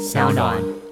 小暖。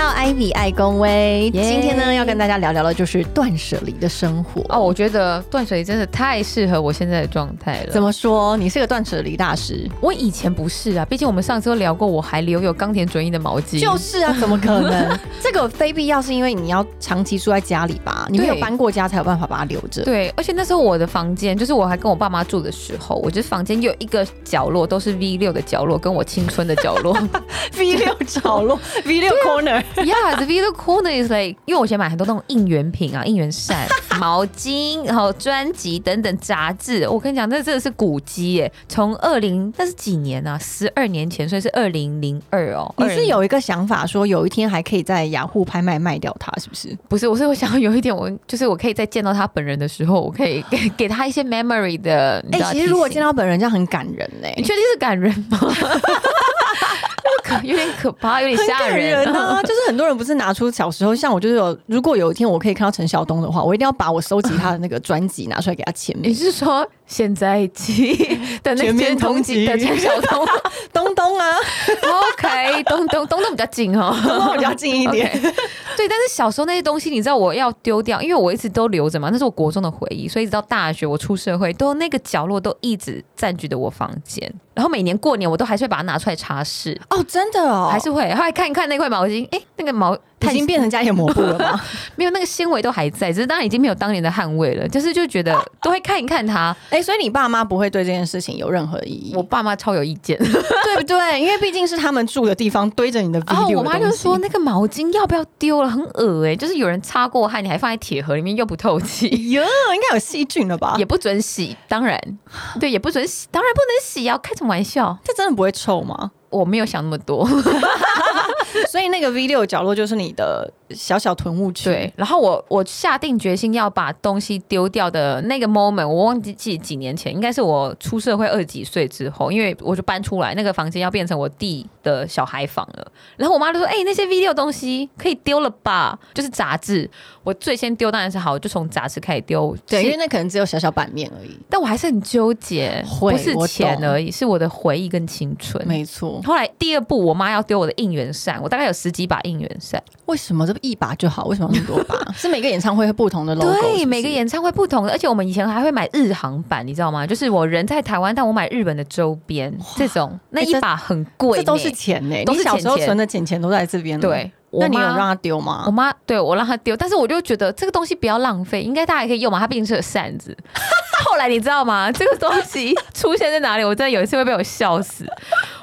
到艾比爱公威。耶今天呢，要跟大家聊聊的就是断舍离的生活。哦，我觉得断舍离真的太适合我现在的状态了。怎么说？你是个断舍离大师？我以前不是啊，毕竟我们上次都聊过，我还留有冈田准一的毛巾。就是啊，怎么可能？这个非必要，是因为你要长期住在家里吧？你没有搬过家，才有办法把它留着。对，而且那时候我的房间，就是我还跟我爸妈住的时候，我觉得房间有一个角落都是 V 六的角落，跟我青春的角落。V 六角落，V 六 corner，yeah, the video corner is like，因为我以前买很多那种应援品啊，应援扇、毛巾，然后专辑等等杂志。我跟你讲，那真的是古迹耶！从二零那是几年啊？十二年前，所以是二零零二哦。你是有一个想法，说有一天还可以在雅虎拍卖卖掉它，是不是？不是，我是我想要有一点，我就是我可以在见到他本人的时候，我可以给 给他一些 memory 的。哎、其实如果见到，到本人，这样很感人呢、你确定是感人吗？可有点可怕，有点吓人人啊！就是很多人不是拿出小时候，像我就是有，如果有一天我可以看到陈晓东的话，我一定要把我收集他的那个专辑拿出来给他签名你。是说现在起 的那全面些同通缉级的陈晓东东东啊，？OK，东东东东比较近哦，东东比较近一点。对，但是小时候那些东西，你知道我要丢掉，因为我一直都留着嘛，那是我国中的回忆，所以一直到大学我出社会，都那个角落都一直占据着我房间。然后每年过年我都还是会把它拿出来擦拭，哦，真的哦，还是会，后来看一看那块毛巾，哎，那个毛已经变成家里的抹布了吗？没有那个纤维都还在，只是当然已经没有当年的汗味了，就是就觉得都会看一看它。哎、所以你爸妈不会对这件事情有任何异议，我爸妈超有意见，对不对？因为毕竟是他们住的地方堆着你的然后的我妈就说那个毛巾要不要丢了，很恶哎、就是有人擦过汗，你还放在铁盒里面又不透气。哟，应该有细菌了吧？也不准洗，当然，对，也不准洗，当然不能洗啊！开什么玩笑？这真的不会臭吗？我没有想那么多，所以那个 V 六角落就是你的小小囤物区。对。然后我我下定决心要把东西丢掉的那个 moment，我忘记记几年前，应该是我出社会二十几岁之后，因为我就搬出来，那个房间要变成我弟的小孩房了。然后我妈就说：“哎、那些 video 东西可以丢了吧？就是杂志，我最先丢当然是好，就从杂志开始丢。对，是因为那可能只有小小版面而已。但我还是很纠结，不是钱而已，是我的回忆跟青春。没错，后来第二步，我妈要丢我的应援扇，我大概有十几把应援扇。为什么这一把就好？为什么那么多把？是每个演唱会会不同的 logo，对，是每个演唱会不同的，而且我们以前还会买日航版，你知道吗？就是我人在台湾，但我买日本的周边，这种那一把很贵呢，这都是钱呢、都是你小时候存的钱钱都在这边了。对。那你有让他丢吗我？妈对我让他丢，但是我就觉得这个东西不要浪费，应该大家也可以用嘛。它毕竟是个扇子。后来你知道吗？这个东西 出现在哪里？我真的有一次会被我笑死。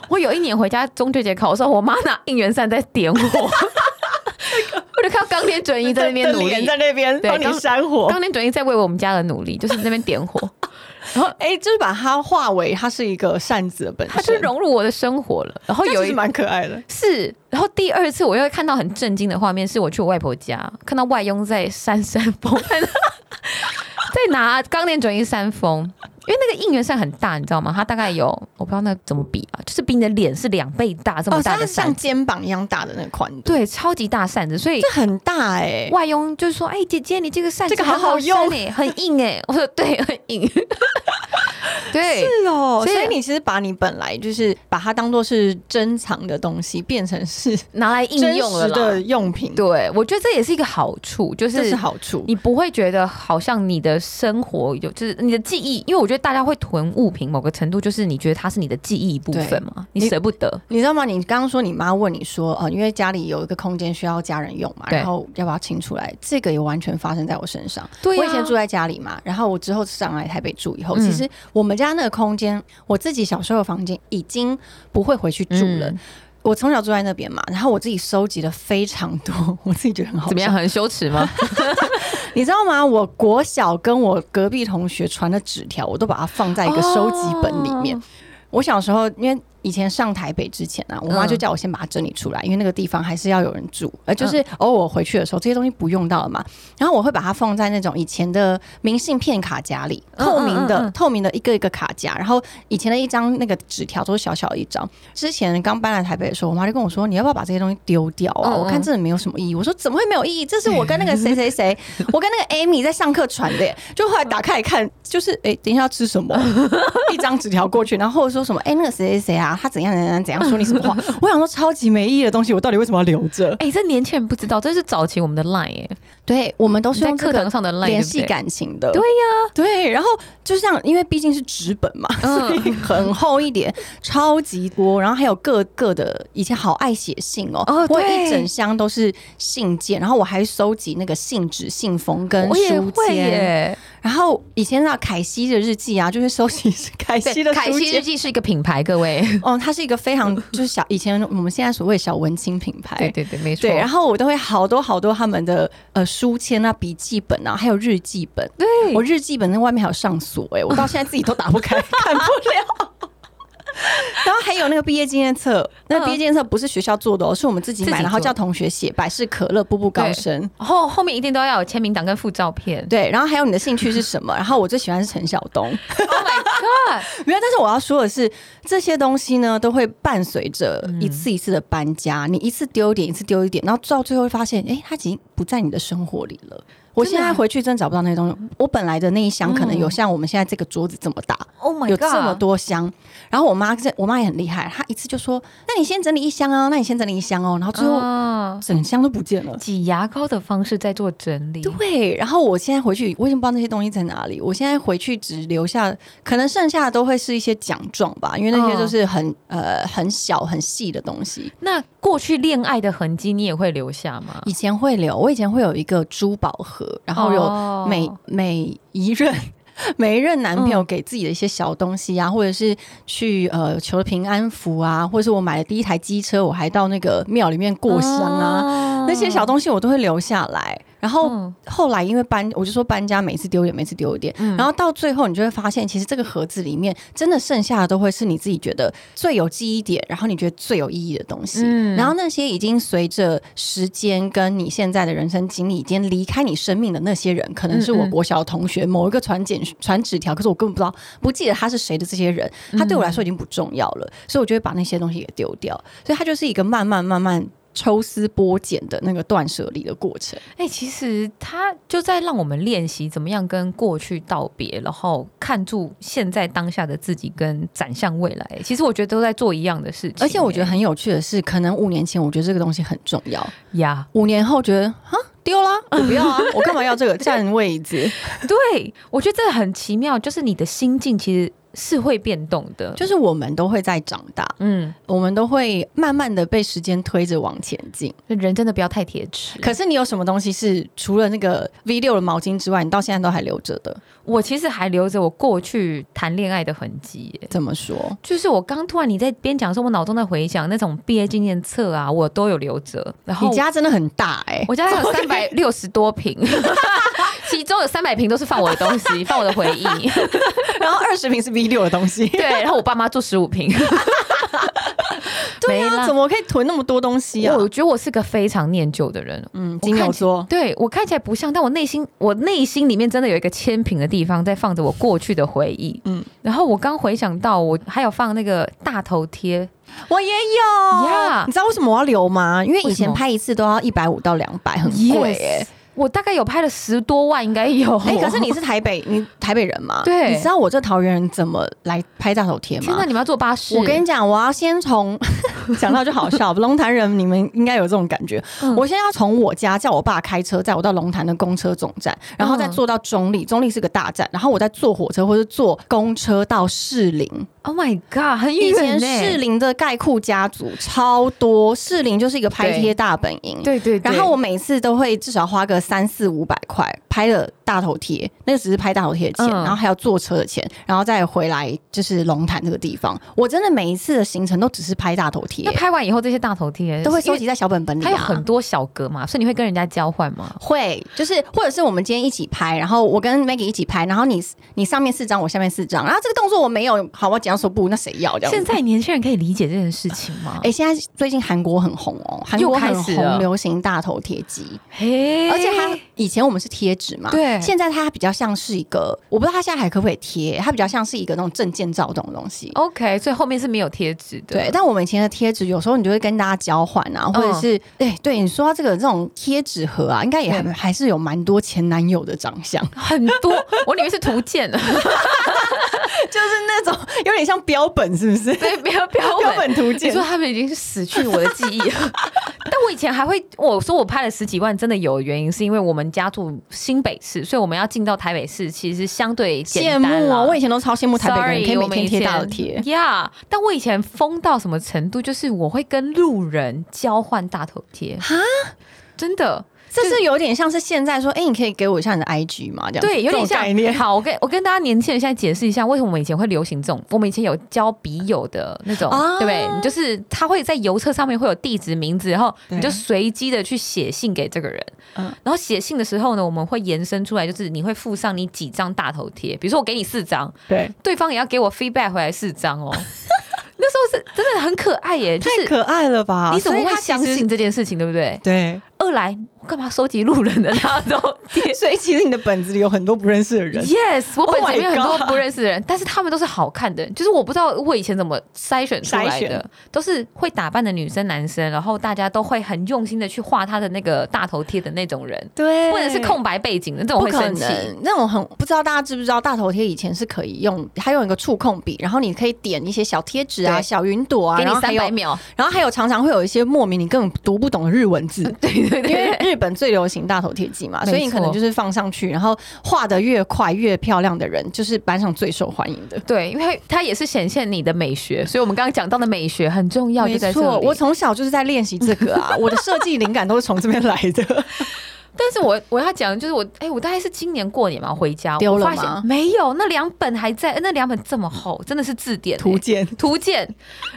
我有一年回家中秋节考的时候，我妈拿应援扇在点火，我就看到钢铁准一在那边努力，在那边帮你扇火。钢铁准一在为我们家的努力，就是那边点火，哎、就是把它化为它是一个扇子的本身它就，融入我的生活了。然后有一蛮可爱的。是，然后第二次我又会看到很震惊的画面，是我去我外婆家看到外佣在扇扇风，在拿钢链转一扇风。因为那个应援扇很大，你知道吗？它大概有我不知道那怎么比啊，就是比你的脸是两倍大这么哦，大的扇像，肩膀一样大的那个宽度，对，超级大扇子，所以这很大哎、外佣就是说：“哎、姐姐，你这个扇子这个好好好用扇哎，很硬哎。”我说：“对，很硬。”对，是哦，所以你其实把你本来就是把它当做是珍藏的东西，变成是拿来应用了的。用品，对，我觉得这也是一个好处，就是好处。你不会觉得好像你的生活有，就是你的记忆，因为我觉得大家会囤物品，某个程度就是你觉得它是你的记忆一部分嘛，你你舍不得。你知道吗？你刚刚说你妈问你说，呃，因为家里有一个空间需要家人用嘛，然后要不要清出来？这个也完全发生在我身上。对啊我以前住在家里嘛，然后我之后上来台北住以后，嗯其实我们家那个空间，我自己小时候的房间已经不会回去住了。嗯我从小住在那边嘛，然后我自己收集了非常多，我自己觉得很好。怎么样？很羞耻吗？你知道吗？我国小跟我隔壁同学传的纸条，我都把它放在一个收集本里面。哦我小时候因为。以前上台北之前啊，我妈嗯就叫我先把它整理出来，因为那个地方还是要有人住，呃，就是偶尔回去的时候，这些东西不用到了嘛。然后我会把它放在那种以前的明信片卡夹里，嗯透明的、嗯嗯嗯透明的一个一个卡夹。然后以前的一张那个纸条都是小小的一张。之前刚搬来台北的时候，我妈就跟我说：“你要不要把这些东西丢掉啊？我看真的没有什么意义。”我说：“怎么会没有意义？这是我跟那个谁谁谁，我跟那个 Amy 在上课传的耶。”就后来打开一看，就是哎、等一下要吃什么？一张纸条过去，然后说什么？哎、那个谁谁谁啊，他怎样怎样怎样说你什么话？我想说超级没意义的东西，我到底为什么要留着？哎、这年轻人不知道，这是早期我们的 line 哎、对，我们都是在用课堂上的联系感情的。对呀、对，然后就像因为毕竟是纸本嘛，所以很厚一点，超级多，然后还有各个的，以前好爱写信哦，哦我一整箱都是信件，然后我还收集那个信纸、信封跟书签，耶。然后以前那凯西的日记啊，就是收集凯西的对，凯。西日记是一个品牌，各位。哦，它是一个非常就是小以前我们现在所谓小文青品牌，对对对，没错。对，然后我都会好多好多他们的呃书签啊、笔记本啊，还有日记本。对我日记本那外面还有上锁哎、我到现在自己都打不开，看不了。然后还有那个毕业纪念册，那毕业纪念册不是学校做的哦，是我们自己买，然后叫同学写，百事可乐、步步高升。后后面一定都要有签名档跟附照片。对，然后还有你的兴趣是什么？然后我最喜欢是陈晓东，Oh my god！没有。但是我要说的是，这些东西呢，都会伴随着一次一次的搬家，你一次丢一点，一次丢一点，然后到最后会发现，哎，它已经不在你的生活里了。我现在回去真的找不到那些东西。我本来的那一箱可能有像我们现在这个桌子这么大，Oh my 有！这么多箱。然后我妈这我妈也很厉害，她一次就说：“那你先整理一箱哦，那你先整理一箱哦。”然后最后啊，整箱都不见了。挤牙膏的方式在做整理。对，然后我现在回去，我已经不知道那些东西在哪里。我现在回去只留下，可能剩下的都会是一些奖状吧，因为那些嗯都是很、呃很小很细的东西。那过去恋爱的痕迹，你也会留下吗？以前会留，我以前会有一个珠宝盒，然后有哦每、每一任。每一任男朋友嗯给自己的一些小东西啊，或者是去呃求平安符啊，或者是我买了第一台机车，我还到那个庙里面过香啊，啊那些小东西我都会留下来。然后嗯后来因为搬，我就说搬家，每次丢一点，每次丢一点，嗯然后到最后你就会发现，其实这个盒子里面真的剩下的都会是你自己觉得最有记忆点，然后你觉得最有意义的东西。嗯然后那些已经随着时间跟你现在的人生经历已经离开你生命的那些人，可能是我国小同学某一个传简传纸条，可是我根本不知道不记得他是谁的这些人，他对我来说已经不重要了，所以我就会把那些东西给丢掉。所以它就是一个慢慢慢慢。抽丝剥茧的那个断舍离的过程，哎、其实他就在让我们练习怎么样跟过去道别，然后看住现在当下的自己，跟展向未来。其实我觉得都在做一样的事情，而且我觉得很有趣的是，可能五年前我觉得这个东西很重要，呀五年后觉得啊丢啦，我不要啊，我干嘛要这个占位置？对我觉得这个很奇妙，就是你的心境其实是会变动的，就是我们都会在长大，嗯，我们都会慢慢的被时间推着往前进。人真的不要太铁齿。可是你有什么东西是除了那个 V 六的毛巾之外，你到现在都还留着的？我其实还留着我过去谈恋爱的痕迹耶。怎么说？就是我刚突然你在边讲的时候，我脑中在回想那种毕业纪念册啊，我都有留着。然后你家真的很大哎、我家有 三百六十多瓶，其中有三百瓶都是放我的东西，放我的回忆。然后二十瓶是 V 六的东西。对，然后我爸妈住十五瓶。对啊，怎么可以囤那么多东西啊？我觉得我是个非常念旧的人。嗯，我金牛看起座。对我看起来不像，但我内心我内心里面真的有一个千瓶的地方在放着我过去的回忆。嗯嗯，然后我刚回想到，我还有放那个大头贴，我也有呀你知道为什么我要留吗？因为以前拍一次都要一百五到两百，很贵我大概有拍了十多万，应该有。哎、可是 你是台北，你台北人嘛？对你知道我这桃园人怎么来拍大头贴吗天哪，？你们要坐巴士？我跟你讲，我要先从 讲到就好笑，龙潭人你们应该有这种感觉。嗯我现在要从我家叫我爸开车载我到龙潭的公车总站，然后再坐到中立，中立是个大站，然后我再坐火车或者坐公车到士林。，Oh my God，很以前远呢。士林的盖库家族超多，士林就是一个拍贴大本营。对对对，然后我每次都会至少花个三四五百块，拍了大头贴，那个只是拍大头贴的钱，嗯然后还有坐车的钱，然后再回来就是龙潭这个地方。我真的每一次的行程都只是拍大头贴那，拍完以后，这些大头贴都会收集在小本本里、啊。它有很多小格嘛，所以你会跟人家交换吗？会，就是或者是我们今天一起拍，然后我跟 Maggie 一起拍，然后你你上面四张，我下面四张，然后这个动作我没有，好，我剪刀手不，那谁要这样子？现在年轻人可以理解这件事情吗？哎、现在最近韩国很红哦，韩又国很始了红，流行大头贴机，嘿而且它以前我们是贴纸嘛，对现在它比较像是一个，我不知道它现在还可不可以贴，它比较像是一个那种证件照这种东西。OK，所以后面是没有贴纸的。对，但我们以前的贴纸有时候你就会跟大家交换啊，或者是，哎、对你说到这个这种贴纸盒啊，应该也还还是有蛮多前男友的长相，很多，我里面是图鉴，就是那种有点像标本，是不是？对，标 标本。图鉴你说。他们已经是死去我的记忆了，但我以前还会，我说我拍了十几万，真的有原因，是因为我们家住新北市，所以我们要进到台北市，其实相对羡简单啦慕哦！我以前都超羡慕台北人可以每天贴大头前贴。呀但我以前疯到什么程度，就是我会跟路人交换大头贴，哈，真的。这是有点像是现在说，哎、你可以给我一下你的 IG 吗？这样子对，有点像概念。好，我跟我跟大家年轻人现在解释一下，为什么我们以前会流行这种。我们以前有交笔友的那种，啊对不对？你就是他会在邮册上面会有地址、名字，然后你就随机的去写信给这个人。嗯然后写信的时候呢，我们会延伸出来，就是你会附上你几张大头贴，比如说我给你四张，对，对方也要给我 feedback 回来四张哦。那时候是真的很可爱耶，就是太可爱了吧？你怎么会相信？这件事情，对不对？对，二来，我干嘛收集路人的？大头贴？所以其实你的本子里有很多不认识的人。Yes，我本 Oh 子里面很多不认识的人，但是他们都是好看的。就是我不知道我以前怎么筛选出来的，都是会打扮的女生、男生，然后大家都会很用心的去画他的那个大头贴的那种人，对。或者是空白背景的那种会生气。能，那种很不知道大家知不知道，大头贴以前是可以用，还有一个触控笔，然后你可以点一些小贴纸啊、小云朵啊，给你三百秒，然后还有常常会有一些莫名你根本读不懂的日文字，对对因为对，日本最流行大头贴机嘛，所以你可能就是放上去，然后画的越快越漂亮的人，就是班上最受欢迎的。对，因为它也是显现你的美学，所以我们刚刚讲到的美学很重要，就没在这错，我从小就是在练习这个啊，我的设计灵感都是从这边来的。但是我我要讲的就是我，哎、我大概是今年过年嘛回家，丢了我发现吗没有，那两本还在，那两本这么厚，真的是字典、图鉴图鉴，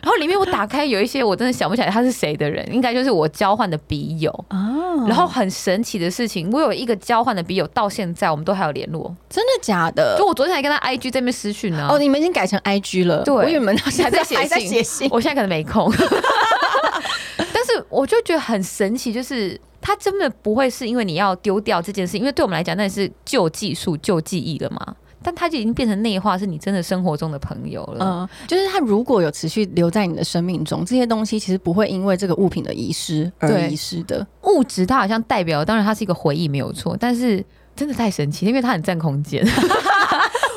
然后里面我打开有一些我真的想不起来他是谁的人，应该就是我交换的笔友。啊然后很神奇的事情，我有一个交换的笔友，到现在我们都还有联络。真的假的就？我昨天还跟他 IG 这边私讯呢。哦，你们已经改成 IG 了，对我以为你们还还在还在写信。我现在可能没空，但是我就觉得很神奇，就是他真的不会是因为你要丢掉这件事，因为对我们来讲那是旧技术、旧记忆了嘛。但它就已经变成内化，是你真的生活中的朋友了。嗯，就是它如果有持续留在你的生命中，这些东西其实不会因为这个物品的遗失而遗失的。物质它好像代表，当然它是一个回忆没有错，但是真的太神奇，因为它很占空间。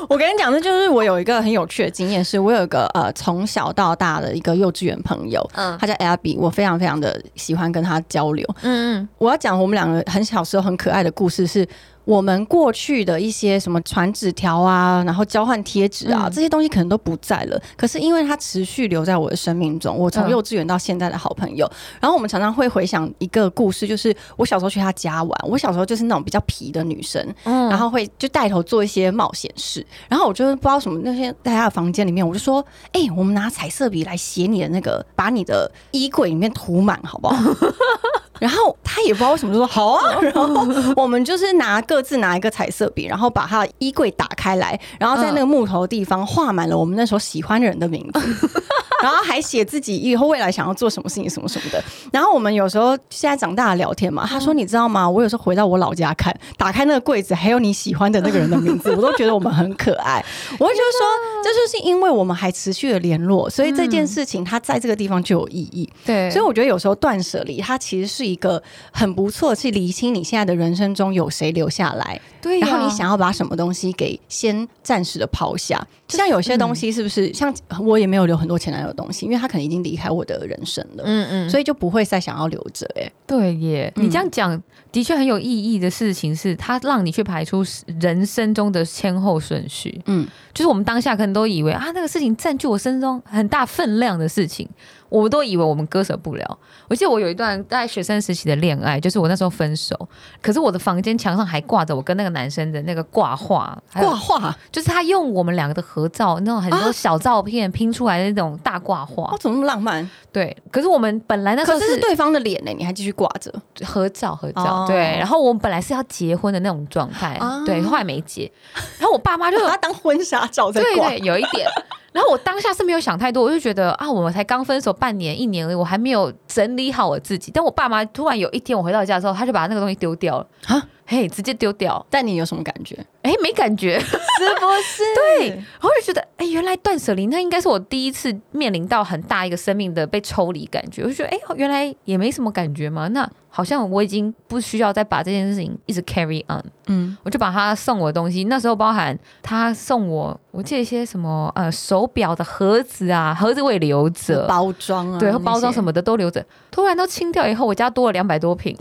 我跟你讲，这就是我有一个很有趣的经验，是我有一个呃从小到大的一个幼稚园朋友，嗯他叫 Abby，我非常非常的喜欢跟他交流。嗯嗯，我要讲我们两个很小时候很可爱的故事是。我们过去的一些什么传纸条啊，然后交换贴纸啊，嗯这些东西可能都不在了。可是因为它持续留在我的生命中，我从嗯幼稚园到现在的好朋友。然后我们常常会回想一个故事，就是我小时候去他家玩，我小时候就是那种比较皮的女生，嗯然后会就带头做一些冒险事。然后我就不知道什么那些在他的房间里面，我就说：“哎、我们拿彩色笔来写你的那个，把你的衣柜里面涂满，好不好？”然后他也不知道为什么就说好啊，然后我们就是拿各自拿一个彩色笔，然后把他的衣柜打开来，然后在那个木头的地方画满了我们那时候喜欢的人的名字，然后还写自己以后未来想要做什么事情什么什么的。然后我们有时候现在长大了聊天嘛，他说你知道吗？我有时候回到我老家看，打开那个柜子，还有你喜欢的那个人的名字，我都觉得我们很可爱。我会觉得说，这就是因为我们还持续的联络，所以这件事情它在这个地方就有意义。对，所以我觉得有时候断舍离，它其实是一个很不错，去厘清你现在的人生中有谁留下来，对，然后你想要把什么东西给先暂时的抛下。像有些东西是不是、像我也没有留很多前男友的东西，因为他可能已经离开我的人生了，嗯嗯，所以就不会再想要留着。哎，对耶，嗯你这样讲的确很有意义的事情是，他让你去排出人生中的先后顺序。嗯，就是我们当下可能都以为啊，那个事情占据我生中很大分量的事情，我们都以为我们割舍不了。我记得我有一段在学生时期的恋爱，就是我那时候分手，可是我的房间墙上还挂着我跟那个男生的那个挂画，挂画，就是他用我们两个的合照，那种很多啊小照片拼出来的那种大挂画哦，。怎么那么浪漫？对，可是我们本来那时候可是是对方的脸呢，你还继续挂着。合照合照，哦对，然后我们本来是要结婚的那种状态，啊对，后来没结，然后我爸妈就 把它当婚纱照在挂。对对，有一点。然后我当下是没有想太多，我就觉得啊，我们才刚分手半年一年而已，我还没有整理好我自己。但我爸妈突然有一天我回到家的时候，他就把那个东西丢掉了，啊，嘿，直接丢掉，但你有什么感觉？哎，没感觉，是不是？对，然后就觉得，哎，原来断舍离那应该是我第一次面临到很大一个生命的被抽离感觉，我就觉得，哎，原来也没什么感觉嘛，那好像我已经不需要再把这件事情一直 carry on。嗯，我就把他送我的东西，那时候包含他送我，我记得一些什么呃手表的盒子啊，盒子我也留着，包装啊，对，包装什么，的都留着。突然都清掉以后，我家多了两百多瓶，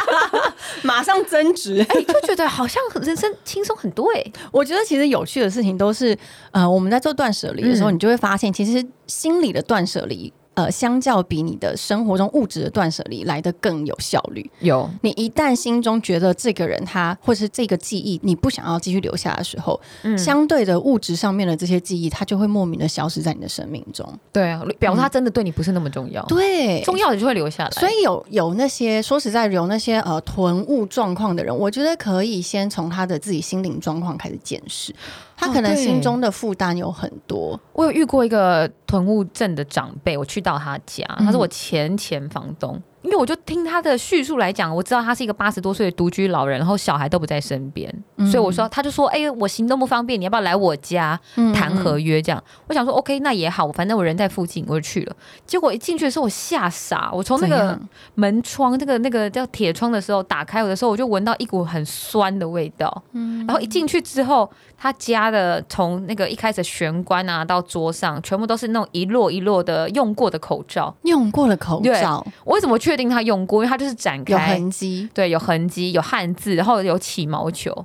马上增值。哎，就觉得好像人生轻松很多哎、我觉得其实有趣的事情都是，呃，我们在做断舍离的时候，嗯你就会发现，其实心理的断舍离。呃，相较比你的生活中物质的断舍离来的更有效率。有你一旦心中觉得这个人他或是这个记忆你不想要继续留下的时候，嗯相对的物质上面的这些记忆，它就会莫名的消失在你的生命中。对啊，表示他真的对你不是那么重要，对，重要的就会留下来。所以有有那些说实在有那些呃囤物状况的人，我觉得可以先从他的自己心灵状况开始检视，他哦可能心中的负担有很多。我有遇过一个囤物症的长辈，我去到他家，嗯他是我前前房东。因为我就听他的叙述来讲，我知道他是一个八十多岁的独居老人，然后小孩都不在身边，嗯所以我说，他就说，哎、我行动不方便，你要不要来我家嗯谈合约？这样，我想说，OK，那也好，反正我人在附近，我就去了。结果一进去的时候，我吓傻，我从那个门窗，这个那个叫铁窗的时候打开我的时候，我就闻到一股很酸的味道。嗯然后一进去之后，他家的从那个一开始玄关啊到桌上，全部都是那种一摞一摞的用过的口罩。用过的口对罩我为什么确定他用过？因为他就是展开有开，痕迹，对，有痕迹，有汗渍，然后有起毛球。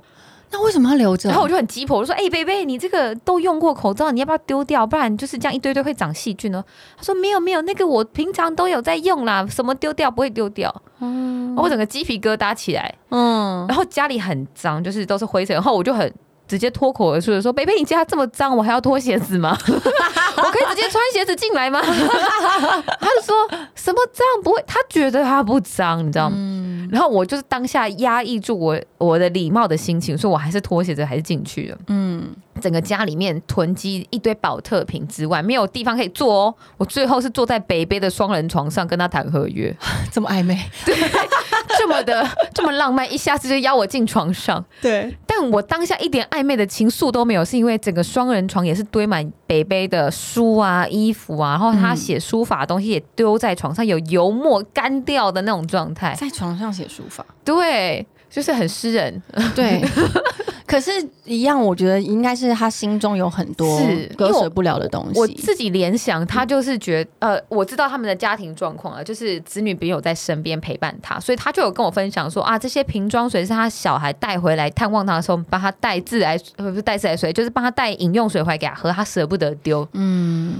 那为什么要留着？然后我就很急迫，我就说：“哎、贝贝，你这个都用过口罩，你要不要丢掉？不然就是这样一堆堆会长细菌呢。”他说：“没有没有，那个我平常都有在用啦，什么丢掉不会丢掉。”嗯，我整个鸡皮疙瘩起来。嗯，然后家里很脏，就是都是灰尘，然后我就很。直接脱口而出的说：“贝贝，你家这么脏，我还要脱鞋子吗？我可以直接穿鞋子进来吗？” 他就说什么脏不会，他觉得他不脏，你知道吗？然后我就是当下压抑住我我的礼貌的心情，所以我还是脱鞋子还是进去了。嗯，整个家里面囤积一堆保特瓶之外，没有地方可以坐哦。我最后是坐在北北的双人床上跟他谈合约，这么暧昧，这么的 这么浪漫，一下子就邀我进床上。对，但我当下一点暧昧的情愫都没有，是因为整个双人床也是堆满北北的书啊、衣服啊，然后他写书法的东西也丢在床上，有油墨干掉的那种状态。在床上写书法，对，就是很诗人。对。可是，一样，我觉得应该是他心中有很多是割舍不了的东西。我自己联想，他就是觉得，呃，我知道他们的家庭状况啊，就是子女没有在身边陪伴他，所以他就有跟我分享说啊，这些瓶装水是他小孩带回来探望他的时候，帮他带自来呃不是带自来水，就是帮他带饮用水回来给他喝，他舍不得丢。嗯，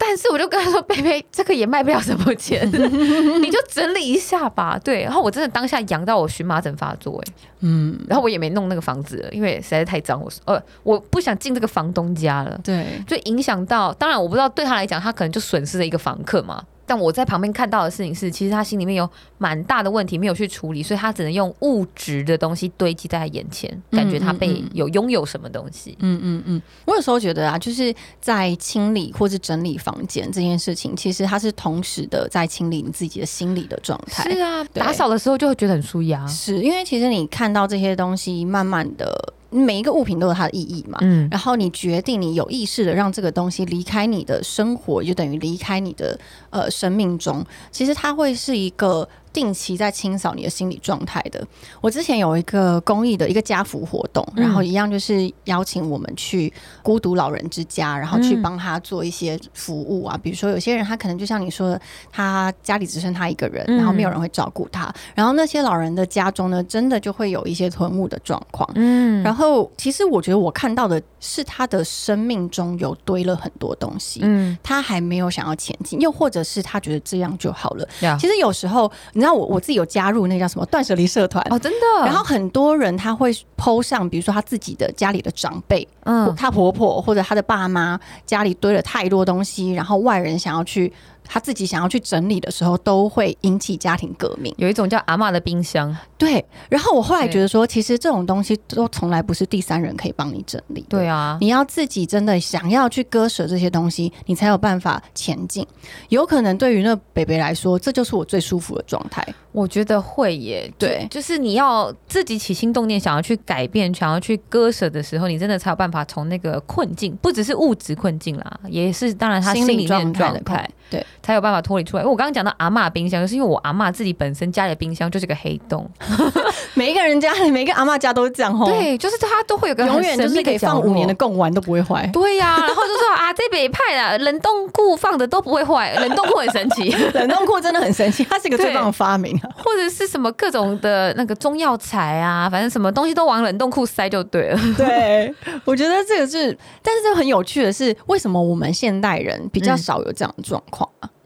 但是我就跟他说：“贝贝，这个也卖不了什么钱，你就整理一下吧。”对，然后我真的当下痒到我荨麻疹发作，哎，嗯，然后我也没弄那个房子了，因为实在是太脏，我呃，我不想进这个房东家了，对，就影响到。当然，我不知道对他来讲，他可能就损失了一个房客嘛。但我在旁边看到的事情是，其实他心里面有蛮大的问题没有去处理，所以他只能用物质的东西堆积在他眼前，感觉他被有拥有什么东西。嗯嗯嗯，我有时候觉得啊，就是在清理或是整理房间这件事情，其实它是同时的在清理你自己的心理的状态。是啊，打扫的时候就会觉得很舒压。是因为其实你看到这些东西，慢慢的每一个物品都有它的意义嘛。嗯，然后你决定，你有意识的让这个东西离开你的生活，就等于离开你的呃生命中。其实它会是一个。第定期在清扫你的心理状态的。我之前有一个公益的一个家福活动，嗯然后一样就是邀请我们去孤独老人之家，然后去嗯帮他做一些服务啊。比如说有些人他可能就像你说的，他家里只剩他一个人，嗯然后没有人会照顾他，然后那些老人的家中呢，真的就会有一些囤物的状况。嗯然后，其实我觉得我看到的是他的生命中有堆了很多东西，嗯，他还没有想要前进，又或者是他觉得这样就好了。其实有时候，你知道我我自己有加入那个叫什么断舍离社团。哦，真的，然后很多人他会 PO 上，比如说他自己的家里的长辈，嗯，他婆婆或者他的爸妈家里堆了太多东西，然后外人想要去，他自己想要去整理的时候，都会引起家庭革命。有一种叫阿嬷的冰箱，对，然后我后来觉得说，其实这种东西都从来不是第三人可以帮你整理。对啊，你要自己真的想要去割舍这些东西，你才有办法前进。有可能对于那北北来说，这就是我最舒服的状态。我觉得会耶，对就是你要自己起心动念，想要去改变，想要去割舍的时候，你真的才有办法从那个困境，不只是物质困境啦，也是当然他心里面的状态，对，才有办法脱离出来。因为我刚刚讲到阿嬷冰箱，就是因为我阿嬷自己本身家里的冰箱就是个黑洞，每一个人家，每一个阿嬷家都是这样吼，，对，就是他都会有个永远就是可以放五年的。贡丸都不会坏。对呀、然后就说啊，这北派的冷冻库放的都不会坏，冷冻库很神奇。冷冻库真的很神奇，它是一个最棒的发明啊！或者是什么各种的那个中药材啊，反正什么东西都往冷冻库塞就对了。对，我觉得这个是，但是这很有趣的是，为什么我们现代人比较少有这样的状况啊？嗯，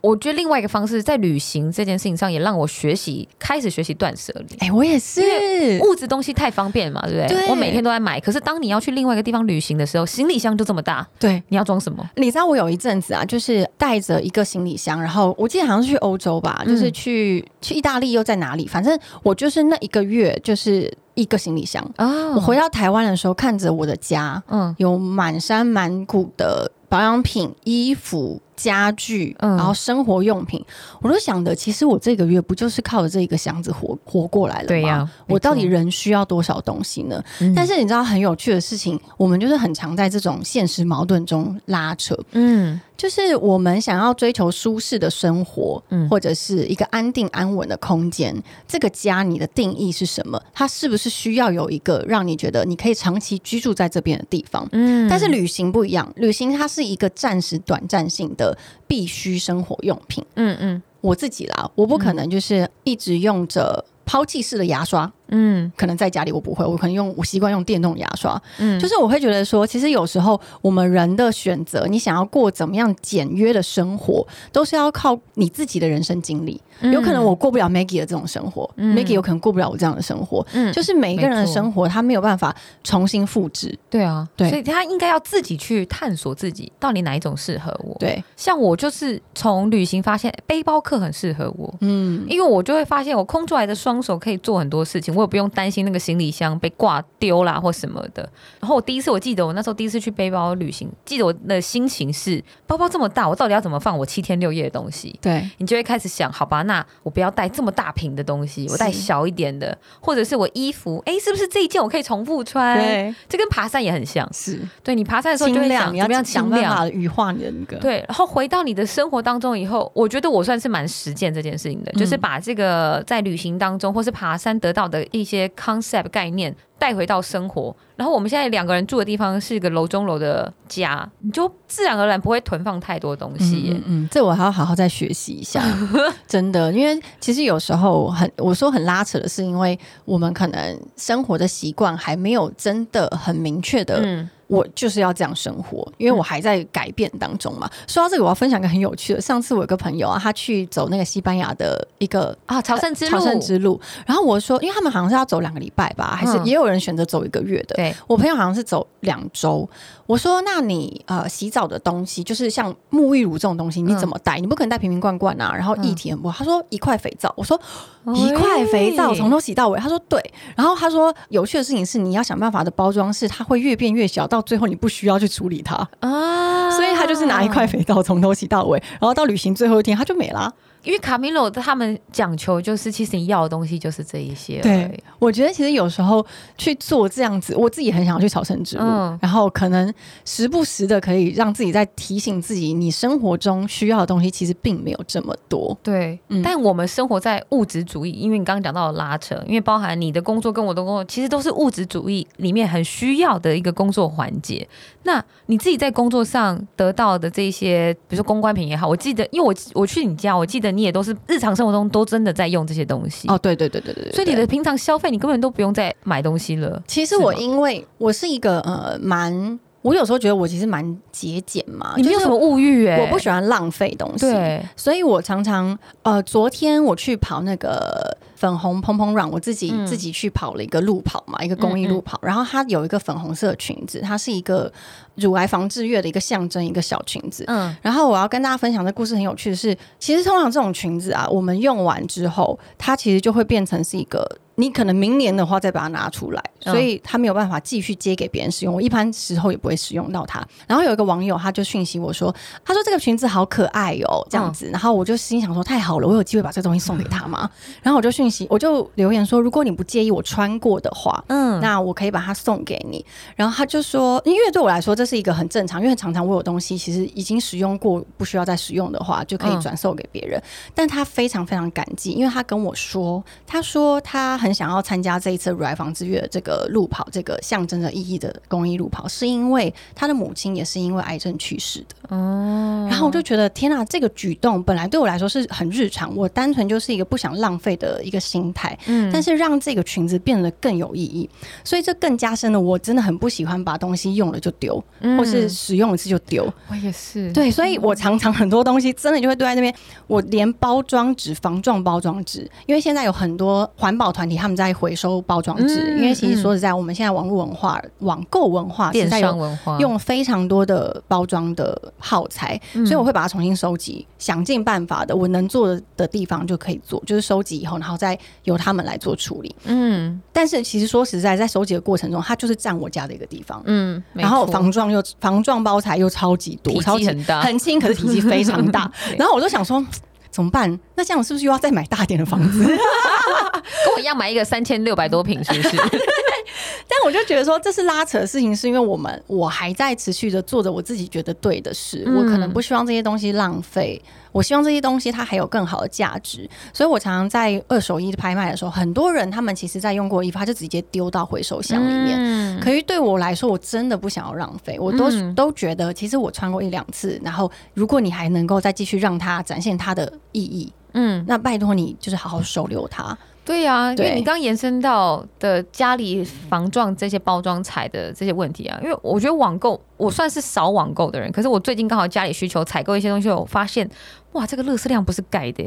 我觉得另外一个方式，在旅行这件事情上，也让我学习开始学习断舍离。哎、我也是，物质东西太方便嘛，对不对？对我每天都在买，可是当你要去另外一个地方旅行的时候，行李箱就这么大，对。你要装什么？你知道我有一阵子啊，就是带着一个行李箱，然后我记得好像是去欧洲吧，嗯就是去去意大利又在哪里，反正我就是那一个月就是一个行李箱。啊我回到台湾的时候，看着我的家嗯有满山满谷的保养品、衣服、家具，嗯然后生活用品，我都想的，其实我这个月不就是靠着这一个箱子活活过来了吗？对呀我到底人需要多少东西呢？嗯但是你知道很有趣的事情，我们就是很常在这种现实矛盾中拉扯。嗯就是我们想要追求舒适的生活，嗯或者是一个安定安稳的空间。这个家你的定义是什么？它是不是需要有一个让你觉得你可以长期居住在这边的地方？嗯但是旅行不一样，旅行它是一个暂时短暂性的必须生活用品。嗯嗯我自己啦，我不可能就是一直用着抛弃式的牙刷，嗯可能在家里我不会，我可能用我习惯用电动牙刷。嗯，就是我会觉得说，其实有时候我们人的选择，你想要过怎么样简约的生活，都是要靠你自己的人生经历。有可能我过不了 Maggie 的这种生活、嗯 m a g g i e 有可能过不了我这样的生活。嗯就是每一个人的生活，他没有办法重新复制。对啊，对所以他应该要自己去探索自己到底哪一种适合我。对，像我就是从旅行发现背包客很适合我，嗯，因为我就会发现我空出来的双手可以做很多事情，我也不用担心那个行李箱被挂丢啦或什么的。然后我第一次，我记得我那时候第一次去背包旅行，记得我的心情是包包这么大，我到底要怎么放我七天六夜的东西？对，你就会开始想，好吧，那我不要带这么大瓶的东西，我带小一点的，或者是我衣服，哎，是不是这一件我可以重复穿？对，这跟爬山也很像。是对你爬山的时候就，会想你要怎么样轻量，想办法羽化你的那个。对，然后回到你的生活当中以后，我觉得我算是蛮实践这件事情的，就是嗯把这个在旅行当中或是爬山得到的一些 concept 概念带回到生活。然后我们现在两个人住的地方是一个楼中楼的家，你就自然而然不会囤放太多东西耶。嗯嗯，这我还要好好再学习一下，真的，因为其实有时候很，我说很拉扯的是，因为我们可能生活的习惯还没有真的很明确的，嗯我就是要这样生活，因为我还在改变当中嘛。说到这个，我要分享一个很有趣的，上次我有个朋友啊，他去走那个西班牙的一个。啊，朝圣之路，朝圣之路，然后我说，因为他们好像是要走两个礼拜吧，还是嗯也有人选择走一个月的。对，我朋友好像是走两周。我说：“那你呃洗澡的东西，就是像沐浴乳这种东西，你怎么带？你不可能带瓶瓶罐罐啊。然后液体很不好。他说一块肥皂。我说一块肥皂从头洗到尾。他说对。然后他说有趣的事情是，你要想办法的包装是它会越变越小，到最后你不需要去处理它。啊，所以他就是拿一块肥皂从头洗到尾，然后到旅行最后一天他就没啦。因为卡米罗他们讲求就是，其实你要的东西就是这一些。对，我觉得其实有时候去做这样子，我自己很想要去朝圣之路，嗯然后可能时不时的可以让自己在提醒自己，你生活中需要的东西其实并没有这么多。对，嗯但我们生活在物质主义，因为你刚刚讲到的拉扯，因为包含你的工作跟我的工作，其实都是物质主义里面很需要的一个工作环节。那你自己在工作上得到的这些，比如说公关品也好，我记得，因为我我去你家，我记得你也都是日常生活中都真的在用这些东西。哦，对对对对对所以你的平常消费，你根本都不用再买东西了。其实我因为我是一个呃蛮，我有时候觉得我其实蛮节俭嘛，你没有什么物欲哎、我不喜欢浪费东西，对，所以我常常呃，昨天我去跑那个粉红蓬蓬 run，我自己、嗯自己去跑了一个路跑嘛，一个公益路跑，然后它有一个粉红色裙子，它是一个乳癌防治月的一个象征，一个小裙子。嗯，然后我要跟大家分享的故事很有趣的是，其实通常这种裙子啊，我们用完之后，它其实就会变成是一个。你可能明年的话再把它拿出来，嗯所以他没有办法继续接给别人使用。我一般时候也不会使用到它。然后有一个网友他就讯息我说，他说这个裙子好可爱哦，这样子。然后我就心想说，太好了，我有机会把这个东西送给他吗？然后我就讯息，我就留言说，如果你不介意我穿过的话，嗯，那我可以把它送给你。然后他就说，因为对我来说这是一个很正常，因为常常我有东西其实已经使用过，不需要再使用的话，就可以嗯转售给别人。但他非常非常感激，因为他跟我说，他说他很想要参加这一次乳癌防治月这个路跑，这个象征着意义的公益路跑，是因为他的母亲也是因为癌症去世的。哦，然后我就觉得天啊，这个举动本来对我来说是很日常，我单纯就是一个不想浪费的一个心态。嗯但是让这个裙子变得更有意义，所以这更加深了我真的很不喜欢把东西用了就丢，或是嗯使用一次就丢。我也是，对，所以我常常很多东西真的就会堆在那边。我连包装纸、防撞包装纸，因为现在有很多环保团体他们在回收包装纸，嗯因为其实说实在，我们现在网络文化、网购文化电商文化。用非常多的包装的耗材，嗯。所以我会把它重新收集，想尽办法的，我能做的地方就可以做，就是收集以后，然后再由他们来做处理。嗯。但是其实说实在，在收集的过程中，它就是占我家的一个地方。嗯，然后防撞又防撞包材又超级多，超级大，很轻，可是体积非常大。然后我就想说，怎么办？那这样是不是又要再买大点的房子？跟我一样买一个三千六百多平，是不是？但我就觉得说，这是拉扯的事情，是因为我们我还在持续的做着我自己觉得对的事，嗯我可能不希望这些东西浪费，我希望这些东西它还有更好的价值，所以我常常在二手衣拍卖的时候，很多人他们其实在用过衣服，他就直接丢到回收箱里面。嗯。可是对我来说，我真的不想要浪费，我都、嗯。都觉得，其实我穿过一两次，然后如果你还能够再继续让它展现它的意义，嗯，那拜托你就是好好收留它。对呀、因为你刚延伸到的家里防撞这些包装材的这些问题啊，因为我觉得网购我算是少网购的人，可是我最近刚好家里需求采购一些东西，我发现哇，这个垃圾量不是盖的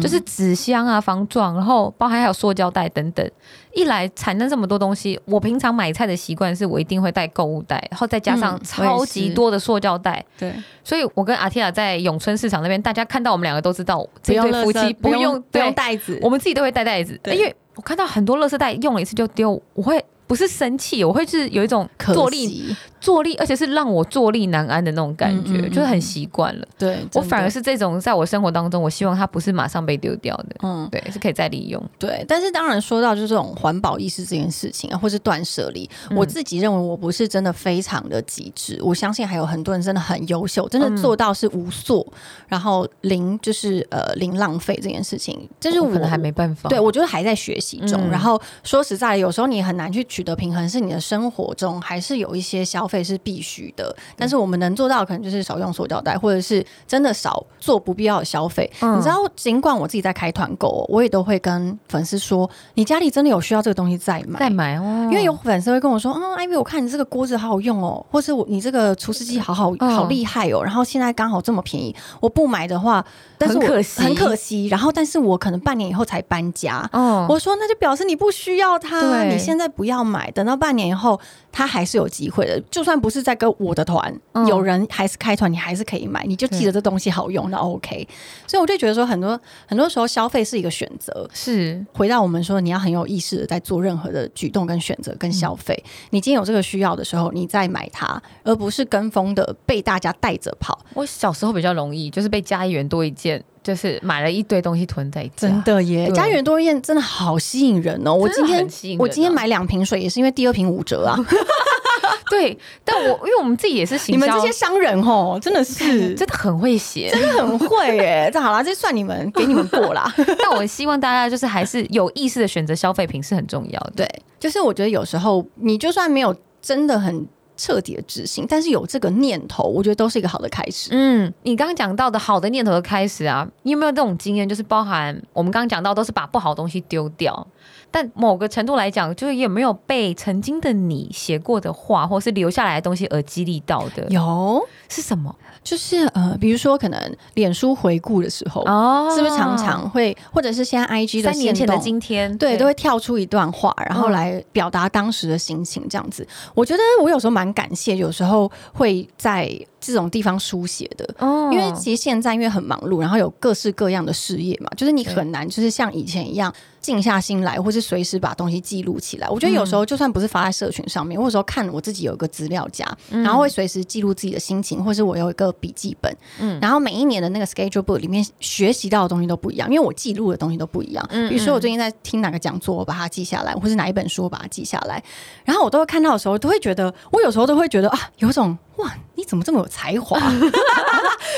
就是纸箱啊、防撞，然后包含还有塑胶袋等等。一来产生这么多东西，我平常买菜的习惯是我一定会带购物袋，然后再加上超级多的塑胶袋。对，所以我跟阿提亚在永春市场那边，大家看到我们两个都知道，这对夫妻不不用不用袋子，我们自己都会带袋子，因为我看到很多垃圾袋用了一次就丢，我会不是生气，我会是有一种可坐立惜坐立，而且是让我坐立难安的那种感觉，嗯嗯嗯就是很习惯了。对，我反而是这种在我生活当中，我希望它不是马上被丢掉的，嗯。对，是可以再利用。对，但是当然说到就是这种环保意识这件事情啊，或是断舍离，嗯我自己认为我不是真的非常的极致，我相信还有很多人真的很优秀，真的嗯做到是无塑，然后零就是呃零浪费这件事情，这是可能还没办法。对，我觉得还在学习中。嗯然后说实在的，有时候你很难去取得平衡，是你的生活中还是有一些消费是必须的。但是我们能做到，的可能就是少用塑胶袋，或者是真的少做不必要的消费。嗯你知道，尽管我自己在开团购哦，我也都会跟粉丝说，你家里真的有需要这个东西再买。再买哦，因为有粉丝会跟我说，嗯，艾薇，我看你这个锅子好好用哦，或是我你这个厨师机好好嗯好厉害哦，然后现在刚好这么便宜，我不买的话，但是我很可惜很可惜。然后，但是我可能半年以后才搬家，嗯，我说那就表示你不需要它，对你现在不要买，等到半年以后，它还是有机会的。就算不是在跟我的团，嗯有人还是开团，你还是可以买，你就记得这东西好用，那 OK。所以我就觉得说，很多很多时候消费是一个选择。是回到我们说，你要很有意识的在做任何的举动跟选择跟消费。嗯你今天有这个需要的时候，你再买它，而不是跟风的被大家带着跑。我小时候比较容易，就是被加一元多一件就是买了一堆东西囤在家，真的耶，对家园多燕真的好吸引人哦！我今天我今天买两瓶水也是因为第二瓶五折啊！对，但我因为我们自己也是行你们这些商人哦，真的是 真的很会写，真的很会耶！这好啦，这算你们给你们过啦。但我希望大家就是还是有意识的选择消费品是很重要的。对，就是我觉得有时候你就算没有真的很彻底的执行，但是有这个念头，我觉得都是一个好的开始。嗯，你刚刚讲到的好的念头的开始啊，你有没有这种经验？就是包含我们刚刚讲到，都是把不好的东西丢掉。但某个程度来讲，就是有没有被曾经的你写过的话，或是留下来的东西而激励到的？有，是什么？就是呃，比如说可能脸书回顾的时候，哦是不是常常会，或者是现在 IG 的三年前的今天，对，都会跳出一段话，然后嗯来表达当时的心情，这样子。我觉得我有时候蛮很感谢，有时候会在这种地方书写的。哦。因为其实现在因为很忙碌，然后有各式各样的事业嘛，就是你很难就是像以前一样静下心来，或是随时把东西记录起来。我觉得有时候就算不是发在社群上面，我有时候看我自己有一个资料夹，然后会随时记录自己的心情，或是我有一个笔记本，嗯。然后每一年的那个 schedule book 里面学习到的东西都不一样，因为我记录的东西都不一样。嗯比如说我最近在听哪个讲座，我把它记下来，或是哪一本书，我把它记下来，然后我都会看到的时候，都会觉得，我有时候都会觉得啊，有种哇，你怎么这么有才华？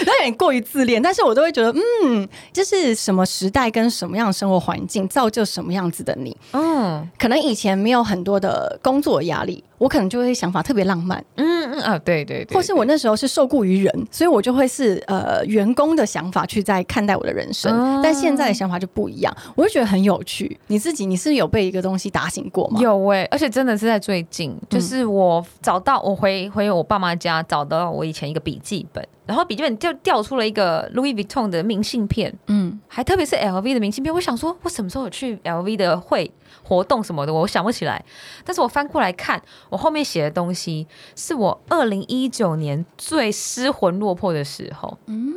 有点过于自恋，但是我都会觉得，嗯，这是什么时代跟什么样的生活环境造就什么样子的你？嗯可能以前没有很多的工作压力，我可能就会想法特别浪漫，嗯嗯啊，对对对，或是我那时候是受雇于人，所以我就会是呃员工的想法去在看待我的人生，哦但现在的想法就不一样，我就觉得很有趣。你自己你是有被一个东西打醒过吗？有哎、而且真的是在最近，就是我找到我回回我爸妈家，找到我以前一个笔记本，然后笔记本就调出了一个 Louis Vuitton 的明信片，嗯，还特别是 LV 的明信片。我想说，我什么时候有去 LV 的会活动什么的，我想不起来。但是我翻过来看，我后面写的东西是我二零一九年最失魂落魄的时候。嗯，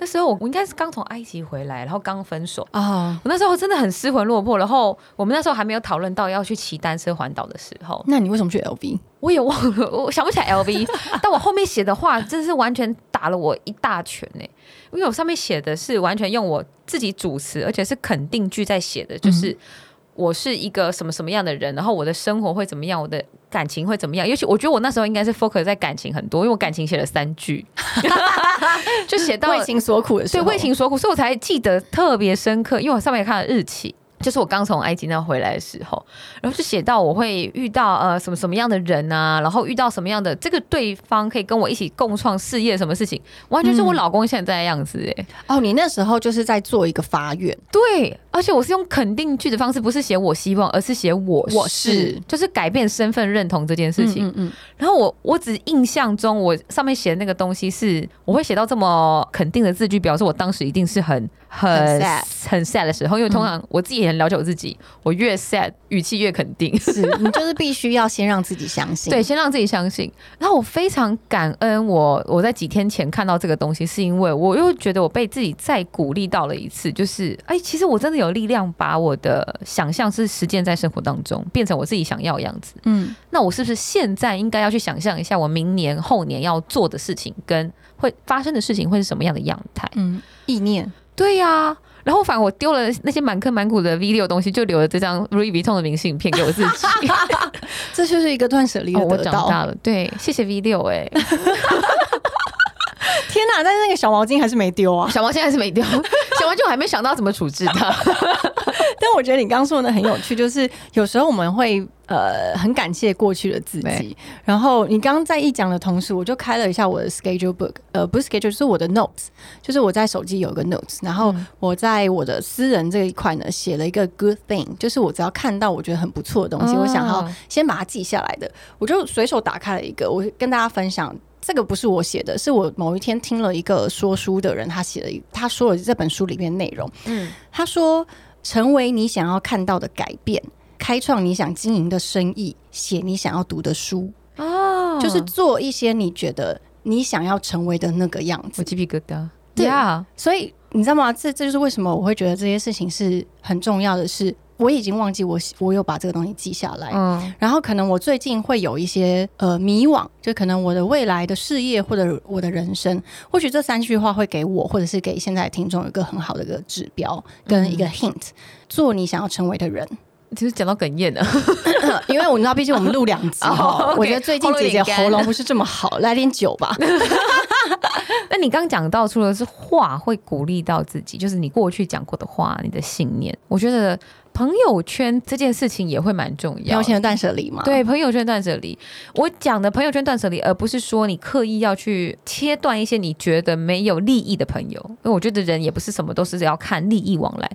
那时候我我应该是刚从埃及回来，然后刚分手。啊，我那时候真的很失魂落魄，然后我们那时候还没有讨论到要去骑单车环岛的时候，那你为什么去 LV？我也忘了，我想不起来 LV，但我后面写的话真是完全打了我一大拳呢、因为我上面写的是完全用我自己主词，而且是肯定句在写的，就是。我是一个什么什么样的人，然后我的生活会怎么样，我的感情会怎么样？尤其我觉得我那时候应该是 focus 在感情很多，因为我感情写了三句，就写到为情所苦的时对，为情所苦，所以我才记得特别深刻，因为我上面也看了日期。就是我刚从埃及那回来的时候，然后就写到我会遇到呃什么什么样的人啊，然后遇到什么样的这个对方可以跟我一起共创事业什么事情，完全是我老公现在的样子哎、哦，你那时候就是在做一个发愿，对，而且我是用肯定句的方式，不是写我希望，而是写我我是就是改变身份认同这件事情。嗯嗯然后我我只印象中，我上面写的那个东西是，我会写到这么肯定的字句，表示我当时一定是很很很 sad 很 sad 的时候，因为通常我自己也很了解我自己，我越 sad 语气越肯定。是你就是必须要先让自己相信，对，先让自己相信。然后我非常感恩我，我在几天前看到这个东西，是因为我又觉得我被自己再鼓励到了一次，就是哎，其实我真的有力量把我的想象是实践在生活当中，变成我自己想要的样子。嗯，那我是不是现在应该要去想象一下，我明年、后年要做的事情跟会发生的事情会是什么样的样态？嗯，意念，对呀、然后反而我丢了那些满坑满谷的 video 东西，就留了这张 Louis Vuitton 的明信片给我自己。这就是一个断舍离哦，我。长大了，对，谢谢 V 六哎，天哪！但是那个小毛巾还是没丢啊。小毛巾还是没丢，小毛巾我还没想到怎么处置它。但我觉得你刚刚说的很有趣，就是有时候我们会呃很感谢过去的自己。然后你刚刚在一讲的同时，我就开了一下我的 schedule book，呃，不是 schedule，就是我的 notes，就是我在手机有一个 notes，然后我在我的私人这一块呢写了一个 good thing，就是我只要看到我觉得很不错的东西，哦我想要先把它记下来的，我就随手打开了一个，我跟大家分享。这个不是我写的，是我某一天听了一个说书的人，他写了，他说了这本书里面内容。嗯，他说：“成为你想要看到的改变，开创你想经营的生意，写你想要读的书，哦就是做一些你觉得你想要成为的那个样子。我鸡皮疙瘩。对啊，所以你知道吗？这这就是为什么我会觉得这些事情是很重要的是。我已经忘记我我有把这个东西记下来。嗯然后可能我最近会有一些呃迷惘，就可能我的未来的事业或者我的人生，或许这三句话会给我或者是给现在的听众有一个很好的一个指标跟一个 hint，、做你想要成为的人。其实讲到哽咽了，因为我知道，毕竟我们录两集 我觉得最近姐姐喉咙不是这么好，来点酒吧。那你刚讲到，除了是话会鼓励到自己，就是你过去讲过的话，你的信念，我觉得朋友圈这件事情也会蛮重要。朋友圈断舍离嘛，对朋友圈断舍离，我讲的朋友圈断舍离，而不是说你刻意要去切断一些你觉得没有利益的朋友，因为我觉得人也不是什么都是要看利益往来，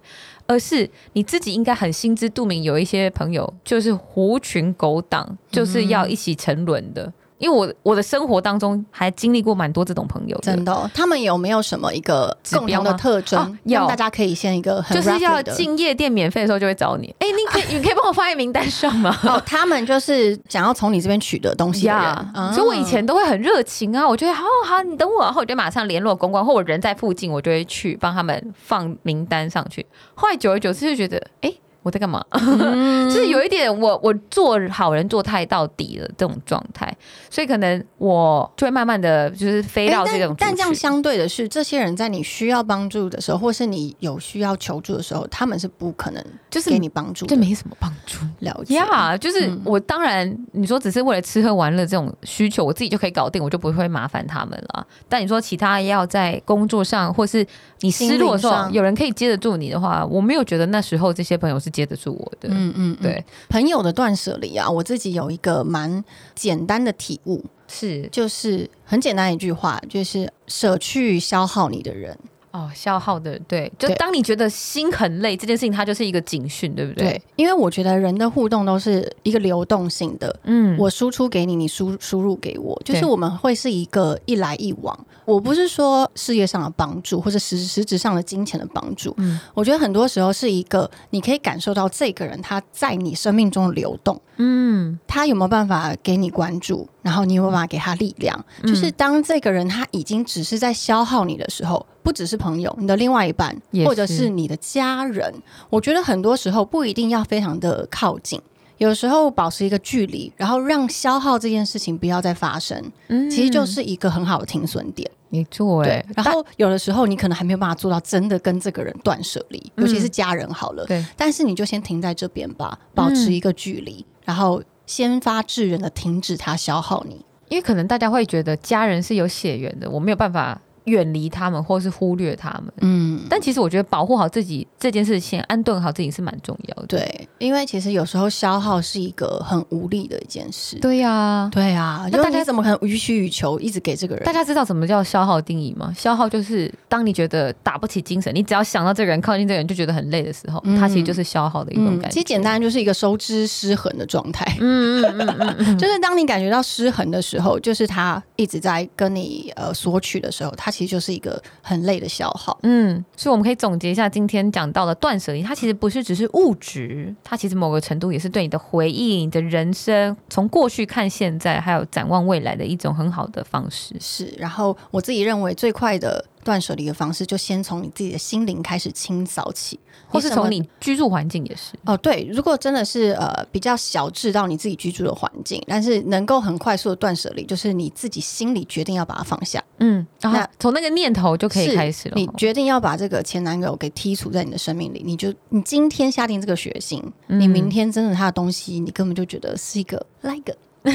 而是你自己应该很心知肚明，有一些朋友就是狐群狗党，就是要一起沉沦的。因为我我的生活当中还经历过蛮多这种朋友的，真的哦、他们有没有什么一个共同的特征，哦有。让大家可以先一个很就是要进夜店免费的时候就会找你，哎、你可以 你可以帮我放在名单上吗？哦，他们就是想要从你这边取得东西的人。呀，啊。所以我以前都会很热情啊，我觉得好好，你等我，然后我就马上联络公关，或我人在附近，我就会去帮他们放名单上去。后来久而久之就觉得，哎、我在干嘛？嗯 就是有一点我我做好人做太到底了这种状态，所以可能我就会慢慢的就是飞到这种但但这样相对的是，这些人在你需要帮助的时候，或是你有需要求助的时候，他们是不可能就是给你帮助的。就没什么帮助。了解呀就是嗯我当然，你说只是为了吃喝玩乐这种需求，我自己就可以搞定，我就不会麻烦他们了。但你说其他要在工作上，或是你失落的时候，有人可以接得住你的话，我没有觉得那时候这些朋友是接得住我的。嗯嗯，嗯对，朋友的断舍离啊，我自己有一个蛮简单的体悟，是就是很简单一句话，就是舍去消耗你的人。哦，消耗的对，就当你觉得心很累，这件事情它就是一个警讯，对不对？对，因为我觉得人的互动都是一个流动性的，嗯，我输出给你，你输输入给我，就是我们会是一个一来一往。我不是说事业上的帮助，或者实实质上的金钱的帮助，嗯我觉得很多时候是一个你可以感受到这个人他在你生命中的流动，嗯。他有没有办法给你关注，然后你有没有办法给他力量？就是当这个人他已经只是在消耗你的时候，不只是朋友，你的另外一半或者是你的家人，我觉得很多时候不一定要非常的靠近。有时候保持一个距离，然后让消耗这件事情不要再发生，嗯。其实就是一个很好的停损点。你做，对哎，，然后有的时候你可能还没有办法做到真的跟这个人断舍离，尤其是家人好了，对，但是你就先停在这边吧，保持一个距离，然后先发制人的停止他消耗你。因为可能大家会觉得家人是有血缘的，我没有办法远离他们，或是忽略他们。嗯，但其实我觉得保护好自己这件事情，安顿好自己是蛮重要的。对，因为其实有时候消耗是一个很无力的一件事。对呀、对啊，那大家怎么可能予取予求，一直给这个人？大家知道什么叫消耗定义吗？消耗就是当你觉得打不起精神，你只要想到这个人、靠近这个人就觉得很累的时候，嗯它其实就是消耗的一种感觉。其实简单就是一个收支失衡的状态。嗯，嗯嗯嗯嗯 就是当你感觉到失衡的时候，就是他一直在跟你呃索取的时候，它其实就是一个很累的消耗。嗯，所以我们可以总结一下今天讲到的断舍离，它其实不是只是物质，它其实某个程度也是对你的回忆、你的人生，从过去看现在，还有展望未来的一种很好的方式。是，然后我自己认为最快的断舍离的方式，就先从你自己的心灵开始清扫起，或是从你居住环境也是。哦，对，如果真的是呃比较小至到你自己居住的环境，但是能够很快速的断舍离，就是你自己心里决定要把它放下，嗯，然后那从那个念头就可以是开始了。你决定要把这个前男友给剔除在你的生命里，你就你今天下定这个决心，嗯你明天真的他的东西，你根本就觉得是一个 like。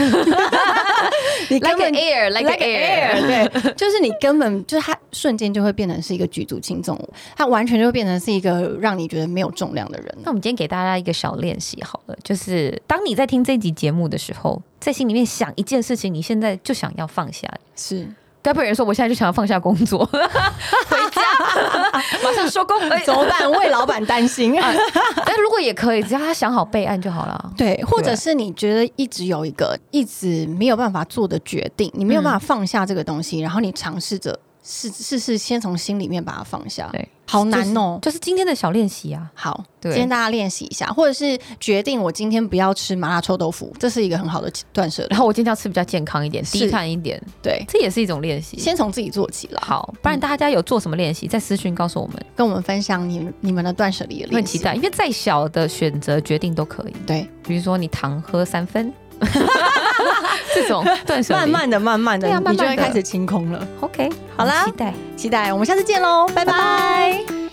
你 like an air, like, like an air，对，就是你根本就是他瞬间就会变成是一个举足轻重物，它完全就会变成是一个让你觉得没有重量的人。那我们今天给大家一个小练习好了，就是当你在听这集节目的时候，在心里面想一件事情，你现在就想要放下。是，该不会有人说我现在就想要放下工作，马上收工？哎怎么办？为老板担心。但如果也可以，只要他想好备案就好了。对，或者是你觉得一直有一个一直没有办法做的决定，你没有办法放下这个东西，然后你尝试着是是是，先从心里面把它放下。对，好难哦。就是今天的小练习啊。好，对今天大家练习一下，或者是决定我今天不要吃麻辣臭豆腐，这是一个很好的断舍离然。后我今天要吃比较健康一点，低碳一点，对，这也是一种练习。先从自己做起了。好，不然大家有做什么练习，在私讯告诉我们，跟我们分享你们你们的断舍离的练习。我很期待，因为再小的选择决定都可以。对，比如说你糖喝三分，这种断舍离慢慢的、慢慢的，你就会开始清空了。OK，好啦期待。期待我们下次见喽，拜拜